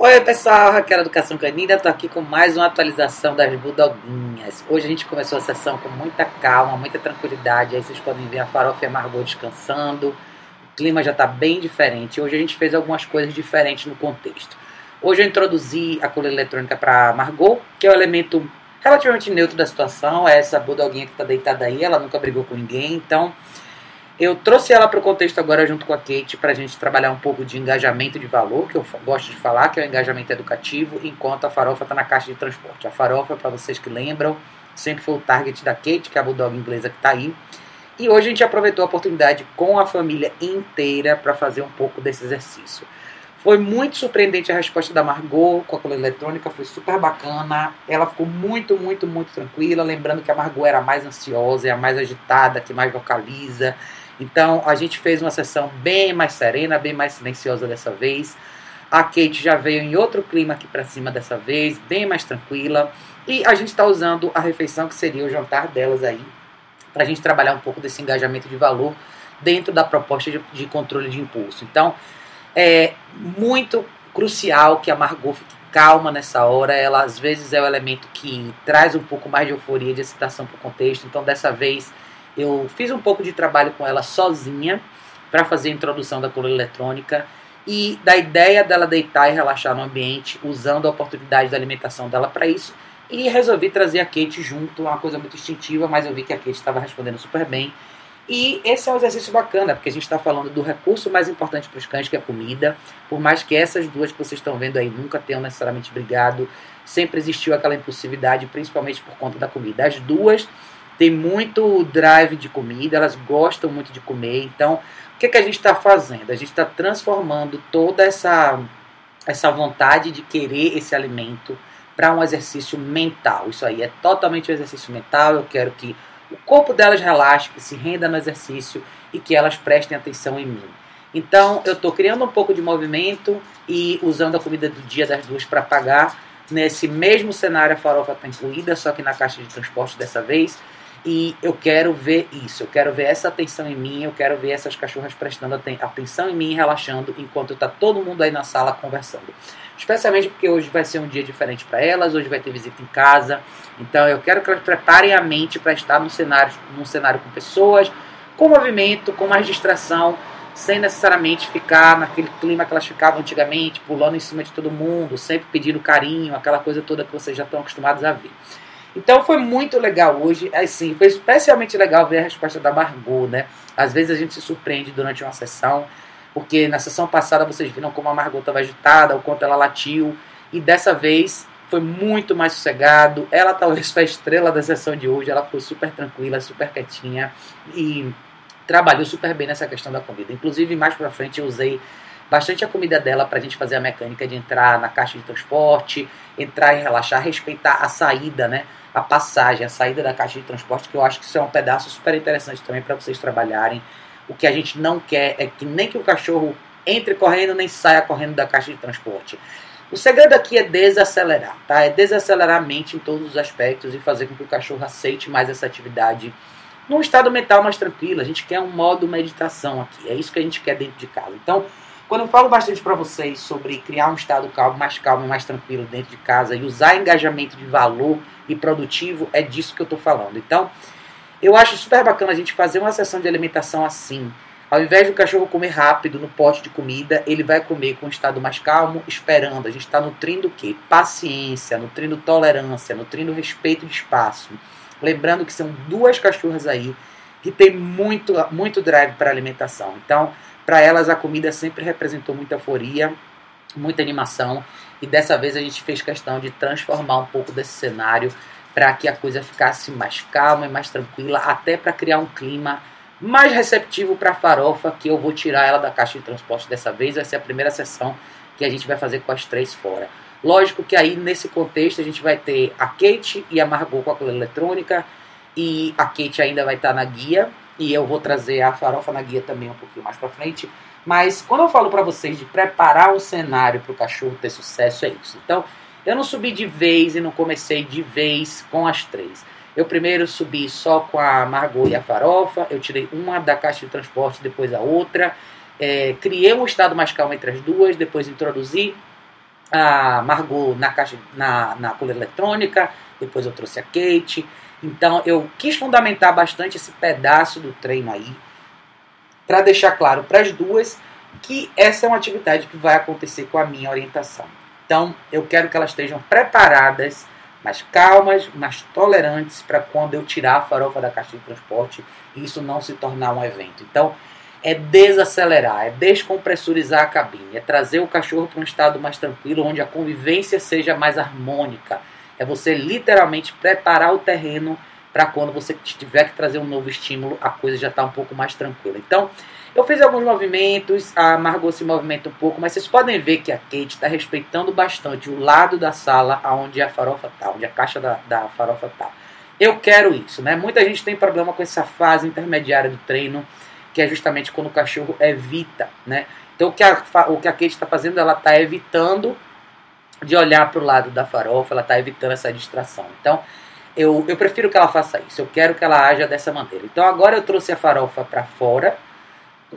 Oi pessoal, Raquel Educação Canina, estou aqui com mais uma atualização das Budoguinhas. Hoje a gente começou a sessão com muita calma, muita tranquilidade. Aí vocês podem ver a Farofa e a Margot descansando. O clima já está bem diferente. Hoje a gente fez algumas coisas diferentes no contexto. Hoje eu introduzi a coleira eletrônica para Margot, que é o elemento relativamente neutro da situação. É essa Budoguinha que está deitada aí, ela nunca brigou com ninguém, então eu trouxe ela para o contexto agora junto com a Kate para a gente trabalhar um pouco de engajamento de valor, que eu gosto de falar, que é o engajamento educativo, enquanto a farofa está na caixa de transporte. A farofa, para vocês que lembram, sempre foi o target da Kate, que é a bulldog inglesa que está aí. E hoje a gente aproveitou a oportunidade com a família inteira para fazer um pouco desse exercício. Foi muito surpreendente a resposta da Margot com a coleira eletrônica, foi super bacana. Ela ficou muito, muito, muito tranquila. Lembrando que a Margot era a mais ansiosa, é a mais agitada, que mais vocaliza. Então a gente fez uma sessão bem mais serena, bem mais silenciosa dessa vez. A Kate já veio em outro clima aqui para cima dessa vez, bem mais tranquila. E a gente está usando a refeição que seria o jantar delas aí, para a gente trabalhar um pouco desse engajamento de valor dentro da proposta de, de controle de impulso. Então é muito crucial que a Margot fique calma nessa hora. Ela às vezes é o elemento que traz um pouco mais de euforia, de excitação para o contexto. Então dessa vez eu fiz um pouco de trabalho com ela sozinha para fazer a introdução da coluna eletrônica e da ideia dela deitar e relaxar no ambiente, usando a oportunidade da alimentação dela para isso. E resolvi trazer a Kate junto, uma coisa muito instintiva, mas eu vi que a Kate estava respondendo super bem. E esse é um exercício bacana, porque a gente está falando do recurso mais importante para os cães, que é a comida. Por mais que essas duas que vocês estão vendo aí nunca tenham necessariamente brigado, sempre existiu aquela impulsividade, principalmente por conta da comida. As duas tem muito drive de comida, elas gostam muito de comer. Então, o que, é que a gente está fazendo? A gente está transformando toda essa, essa vontade de querer esse alimento para um exercício mental. Isso aí é totalmente um exercício mental. Eu quero que o corpo delas relaxe, que se renda no exercício e que elas prestem atenção em mim. Então, eu estou criando um pouco de movimento e usando a comida do dia das duas para pagar. Nesse mesmo cenário, a farofa está incluída, só que na caixa de transporte dessa vez. E eu quero ver isso, eu quero ver essa atenção em mim, eu quero ver essas cachorras prestando atenção em mim, relaxando, enquanto está todo mundo aí na sala conversando. Especialmente porque hoje vai ser um dia diferente para elas, hoje vai ter visita em casa. Então eu quero que elas preparem a mente para estar num cenário, num cenário com pessoas, com movimento, com mais distração, sem necessariamente ficar naquele clima que elas ficavam antigamente, pulando em cima de todo mundo, sempre pedindo carinho, aquela coisa toda que vocês já estão acostumados a ver. Então foi muito legal hoje, assim, foi especialmente legal ver a resposta da Margot, né? Às vezes a gente se surpreende durante uma sessão, porque na sessão passada vocês viram como a Margot estava agitada, o quanto ela latiu, e dessa vez foi muito mais sossegado. Ela talvez foi a estrela da sessão de hoje, ela foi super tranquila, super quietinha e trabalhou super bem nessa questão da comida. Inclusive, mais pra frente eu usei bastante a comida dela para a gente fazer a mecânica de entrar na caixa de transporte, entrar e relaxar, respeitar a saída, né? A passagem, a saída da caixa de transporte, que eu acho que isso é um pedaço super interessante também para vocês trabalharem. O que a gente não quer é que nem que o cachorro entre correndo nem saia correndo da caixa de transporte. O segredo aqui é desacelerar, tá? É desacelerar a mente em todos os aspectos e fazer com que o cachorro aceite mais essa atividade num estado mental mais tranquilo. A gente quer um modo meditação aqui. É isso que a gente quer dentro de casa. Então, quando eu falo bastante para vocês sobre criar um estado calmo, mais calmo mais tranquilo dentro de casa e usar engajamento de valor e produtivo, é disso que eu estou falando. Então, eu acho super bacana a gente fazer uma sessão de alimentação assim. Ao invés do cachorro comer rápido no pote de comida, ele vai comer com um estado mais calmo, esperando. A gente está nutrindo o quê? Paciência, nutrindo tolerância, nutrindo respeito de espaço. Lembrando que são duas cachorras aí que tem muito, muito drive para alimentação. Então, para elas, a comida sempre representou muita euforia, muita animação. E dessa vez a gente fez questão de transformar um pouco desse cenário para que a coisa ficasse mais calma e mais tranquila, até para criar um clima mais receptivo para a farofa, que eu vou tirar ela da caixa de transporte dessa vez. Vai ser a primeira sessão que a gente vai fazer com as três fora. Lógico que aí nesse contexto a gente vai ter a Kate e a Margot com a coleira eletrônica e a Kate ainda vai estar na guia e eu vou trazer a farofa na guia também um pouquinho mais para frente. Mas quando eu falo para vocês de preparar o cenário para o cachorro ter sucesso, é isso. Então, eu não subi de vez e não comecei de vez com as três. Eu primeiro subi só com a Margot e a farofa, eu tirei uma da caixa de transporte, depois a outra. É, criei um estado mais calmo entre as duas, depois introduzi a Margot na caixa na, na coleira eletrônica, depois eu trouxe a Kate. Então eu quis fundamentar bastante esse pedaço do treino aí, para deixar claro para as duas que essa é uma atividade que vai acontecer com a minha orientação. Então eu quero que elas estejam preparadas, mais calmas, mais tolerantes para quando eu tirar a farofa da caixa de transporte e isso não se tornar um evento. Então é desacelerar, é descompressurizar a cabine, é trazer o cachorro para um estado mais tranquilo, onde a convivência seja mais harmônica. É você literalmente preparar o terreno para quando você tiver que trazer um novo estímulo, a coisa já está um pouco mais tranquila. Então, eu fiz alguns movimentos, a Margot se movimenta um pouco, mas vocês podem ver que a Kate está respeitando bastante o lado da sala onde a farofa está, onde a caixa da, da farofa está. Eu quero isso, né? Muita gente tem problema com essa fase intermediária do treino que é justamente quando o cachorro evita, né? Então o que a, o que a Kate está fazendo, ela está evitando de olhar para o lado da farofa, ela está evitando essa distração. Então eu, eu prefiro que ela faça isso, eu quero que ela haja dessa maneira. Então agora eu trouxe a farofa para fora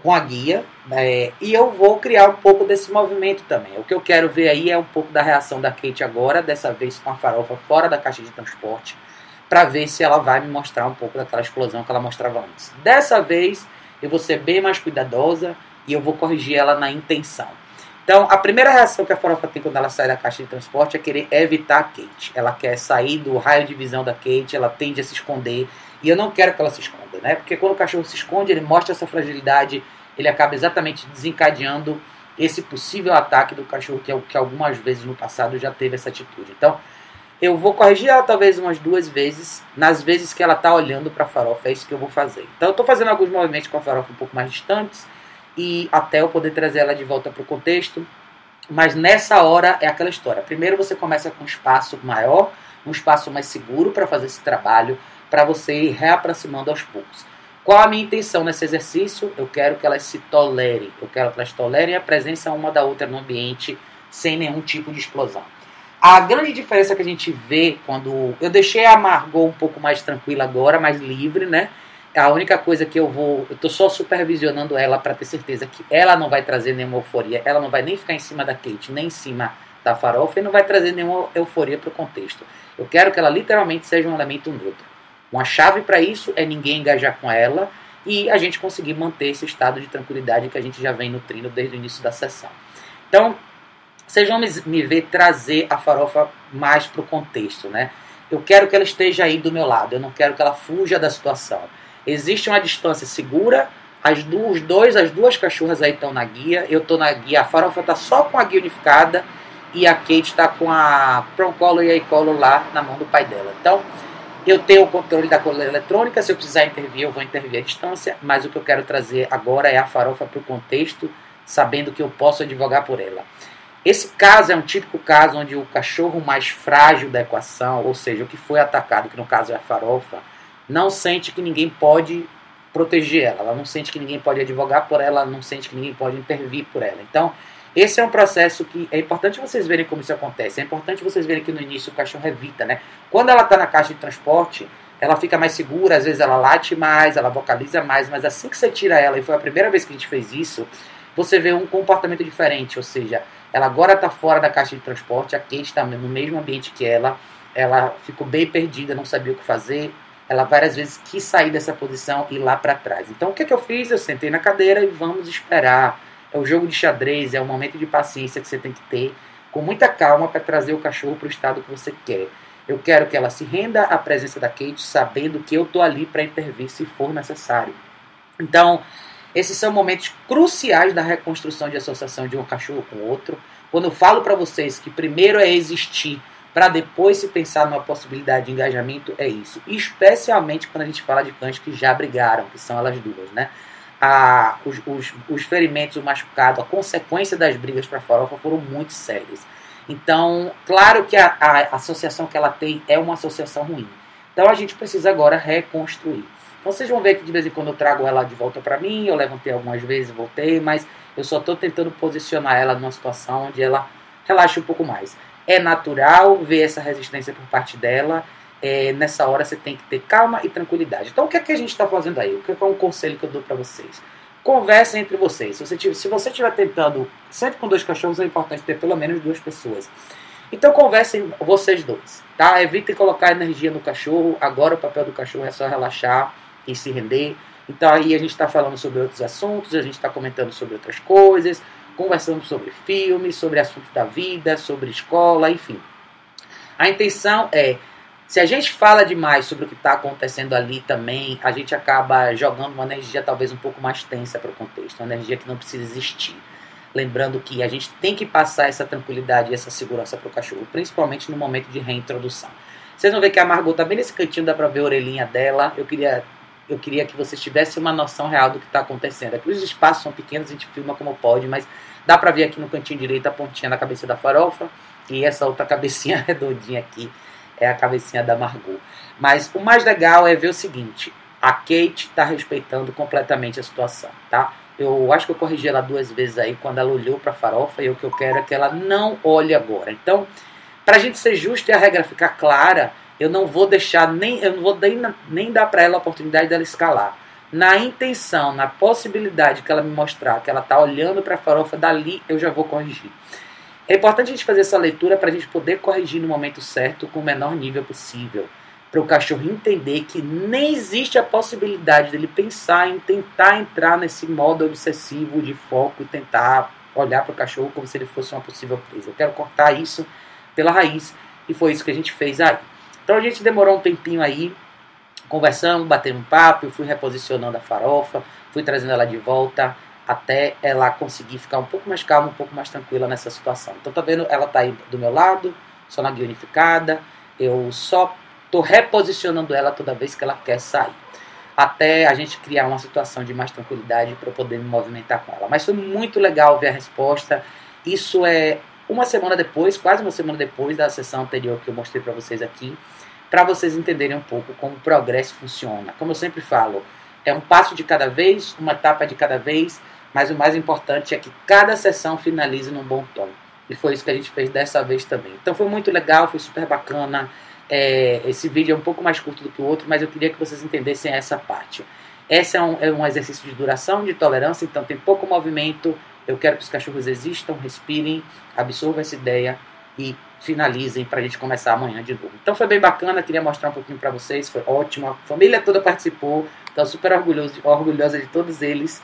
com a guia é, e eu vou criar um pouco desse movimento também. O que eu quero ver aí é um pouco da reação da Kate agora, dessa vez com a farofa fora da caixa de transporte, para ver se ela vai me mostrar um pouco daquela explosão que ela mostrava antes. Dessa vez eu vou ser bem mais cuidadosa e eu vou corrigir ela na intenção. Então, a primeira reação que a farofa tem quando ela sai da caixa de transporte é querer evitar a Kate. Ela quer sair do raio de visão da Kate, ela tende a se esconder. E eu não quero que ela se esconda, né? Porque quando o cachorro se esconde, ele mostra essa fragilidade, ele acaba exatamente desencadeando esse possível ataque do cachorro que, é que algumas vezes no passado já teve essa atitude. Então, eu vou corrigir ela talvez umas duas vezes, nas vezes que ela está olhando para a farofa, é isso que eu vou fazer. Então eu estou fazendo alguns movimentos com a farofa um pouco mais distantes, e até eu poder trazer ela de volta para o contexto. Mas nessa hora é aquela história. Primeiro você começa com um espaço maior, um espaço mais seguro para fazer esse trabalho, para você ir reaproximando aos poucos. Qual a minha intenção nesse exercício? Eu quero que elas se tolerem. Eu quero que elas tolerem a presença uma da outra no ambiente sem nenhum tipo de explosão. A grande diferença que a gente vê quando. Eu deixei a Margot um pouco mais tranquila agora, mais livre, né? A única coisa que eu vou. Eu tô só supervisionando ela para ter certeza que ela não vai trazer nenhuma euforia. Ela não vai nem ficar em cima da Kate, nem em cima da farofa e não vai trazer nenhuma euforia para o contexto. Eu quero que ela literalmente seja um elemento neutro. Uma chave para isso é ninguém engajar com ela e a gente conseguir manter esse estado de tranquilidade que a gente já vem nutrindo desde o início da sessão. Então, vocês vão me ver trazer a farofa mais para o contexto, né? Eu quero que ela esteja aí do meu lado, eu não quero que ela fuja da situação. Existe uma distância segura, as duas, dois, as duas cachorras aí estão na guia, eu estou na guia, a farofa está só com a guia unificada e a Kate está com a Proncolo e a Icolo lá na mão do pai dela. Então, eu tenho o controle da coleira eletrônica, se eu precisar intervir, eu vou intervir à distância, mas o que eu quero trazer agora é a farofa para o contexto, sabendo que eu posso advogar por ela. Esse caso é um típico caso onde o cachorro mais frágil da equação, ou seja, o que foi atacado, que no caso é a farofa, não sente que ninguém pode proteger ela, ela não sente que ninguém pode advogar por ela, não sente que ninguém pode intervir por ela. Então, esse é um processo que é importante vocês verem como isso acontece. É importante vocês verem que no início o cachorro evita, né? Quando ela está na caixa de transporte, ela fica mais segura, às vezes ela late mais, ela vocaliza mais, mas assim que você tira ela, e foi a primeira vez que a gente fez isso, você vê um comportamento diferente, ou seja, ela agora está fora da caixa de transporte, a Kate está no mesmo ambiente que ela, ela ficou bem perdida, não sabia o que fazer, ela várias vezes quis sair dessa posição e ir lá para trás. Então o que, é que eu fiz? Eu sentei na cadeira e vamos esperar. É o jogo de xadrez, é o momento de paciência que você tem que ter, com muita calma para trazer o cachorro para o estado que você quer. Eu quero que ela se renda à presença da Kate, sabendo que eu estou ali para intervir se for necessário. Então, esses são momentos cruciais da reconstrução de associação de um cachorro com outro. Quando eu falo para vocês que primeiro é existir para depois se pensar numa possibilidade de engajamento, é isso. Especialmente quando a gente fala de cães que já brigaram, que são elas duas, né? A, os, os, os ferimentos, o machucado, a consequência das brigas para farofa foram muito sérias. Então, claro que a, a associação que ela tem é uma associação ruim. Então a gente precisa agora reconstruir. Então vocês vão ver que de vez em quando eu trago ela de volta para mim, eu levantei algumas vezes, voltei, mas eu só estou tentando posicionar ela numa situação onde ela relaxe um pouco mais. É natural ver essa resistência por parte dela. É, nessa hora você tem que ter calma e tranquilidade. Então o que é que a gente está fazendo aí? O que é, é um conselho que eu dou para vocês? conversem entre vocês. Se você, tiver, se você estiver tentando, sempre com dois cachorros, é importante ter pelo menos duas pessoas. Então conversem vocês dois, tá? Evitem colocar energia no cachorro. Agora o papel do cachorro é só relaxar e se render. Então aí a gente está falando sobre outros assuntos, a gente está comentando sobre outras coisas, conversando sobre filmes, sobre assuntos da vida, sobre escola, enfim. A intenção é, se a gente fala demais sobre o que está acontecendo ali também, a gente acaba jogando uma energia talvez um pouco mais tensa para o contexto, uma energia que não precisa existir. Lembrando que a gente tem que passar essa tranquilidade e essa segurança para o cachorro, principalmente no momento de reintrodução. Vocês vão ver que a Margot está bem nesse cantinho, dá para ver a orelhinha dela. Eu queria, eu queria que vocês tivessem uma noção real do que está acontecendo. Aqui os espaços são pequenos, a gente filma como pode, mas dá para ver aqui no cantinho direito a pontinha da cabeça da farofa e essa outra cabecinha redondinha aqui é a cabecinha da Margot. Mas o mais legal é ver o seguinte: a Kate está respeitando completamente a situação, tá? Eu acho que eu corrigi ela duas vezes aí quando ela olhou para a farofa e o que eu quero é que ela não olhe agora. Então, para a gente ser justo e a regra ficar clara, eu não vou deixar nem eu não vou nem, nem dar para ela a oportunidade dela escalar. Na intenção, na possibilidade que ela me mostrar que ela está olhando para a farofa dali, eu já vou corrigir. É importante a gente fazer essa leitura para a gente poder corrigir no momento certo com o menor nível possível para o cachorro entender que nem existe a possibilidade dele pensar em tentar entrar nesse modo obsessivo de foco e tentar olhar para o cachorro como se ele fosse uma possível presa. Eu quero cortar isso pela raiz e foi isso que a gente fez aí. Então a gente demorou um tempinho aí, conversando, batendo um papo, fui reposicionando a farofa, fui trazendo ela de volta até ela conseguir ficar um pouco mais calma, um pouco mais tranquila nessa situação. Então tá vendo, ela tá aí do meu lado, só na guia unificada, eu só Estou reposicionando ela toda vez que ela quer sair. Até a gente criar uma situação de mais tranquilidade para eu poder me movimentar com ela. Mas foi muito legal ver a resposta. Isso é uma semana depois, quase uma semana depois da sessão anterior que eu mostrei para vocês aqui, para vocês entenderem um pouco como o progresso funciona. Como eu sempre falo, é um passo de cada vez, uma etapa de cada vez, mas o mais importante é que cada sessão finalize num bom tom. E foi isso que a gente fez dessa vez também. Então foi muito legal, foi super bacana. É, esse vídeo é um pouco mais curto do que o outro, mas eu queria que vocês entendessem essa parte. Esse é um, é um exercício de duração, de tolerância, então tem pouco movimento. Eu quero que os cachorros existam, respirem, absorvam essa ideia e finalizem para a gente começar amanhã de novo. Então foi bem bacana, queria mostrar um pouquinho para vocês, foi ótimo, a família toda participou, estou super orgulhoso, orgulhosa de todos eles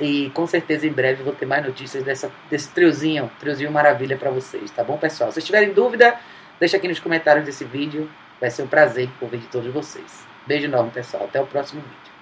e com certeza em breve vou ter mais notícias dessa, desse triozinho, triozinho maravilha para vocês, tá bom pessoal? Se tiverem dúvida, Deixa aqui nos comentários desse vídeo. Vai ser um prazer ouvir de todos vocês. Beijo enorme, pessoal. Até o próximo vídeo.